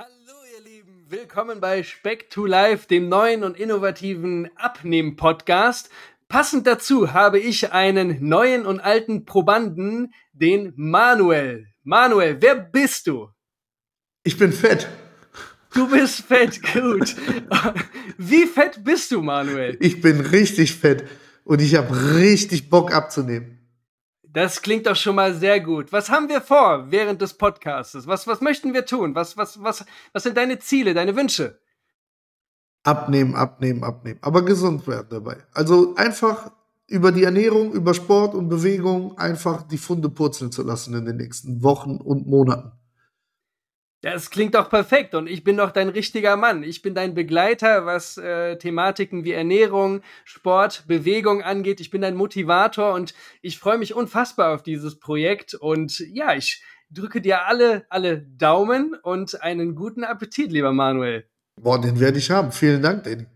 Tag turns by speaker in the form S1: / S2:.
S1: Hallo ihr Lieben, willkommen bei Speck to Life, dem neuen und innovativen Abnehmen-Podcast. Passend dazu habe ich einen neuen und alten Probanden, den Manuel. Manuel, wer bist du?
S2: Ich bin fett.
S1: Du bist fett, gut. Wie fett bist du, Manuel?
S2: Ich bin richtig fett und ich habe richtig Bock abzunehmen.
S1: Das klingt doch schon mal sehr gut. Was haben wir vor während des Podcasts? Was, was möchten wir tun? Was, was, was, was sind deine Ziele, deine Wünsche?
S2: Abnehmen, abnehmen, abnehmen. Aber gesund werden dabei. Also einfach über die Ernährung, über Sport und Bewegung einfach die Funde purzeln zu lassen in den nächsten Wochen und Monaten.
S1: Das klingt doch perfekt und ich bin doch dein richtiger Mann. Ich bin dein Begleiter, was äh, Thematiken wie Ernährung, Sport, Bewegung angeht. Ich bin dein Motivator und ich freue mich unfassbar auf dieses Projekt und ja, ich drücke dir alle, alle Daumen und einen guten Appetit, lieber Manuel.
S2: Boah, den werde ich haben. Vielen Dank, Danny.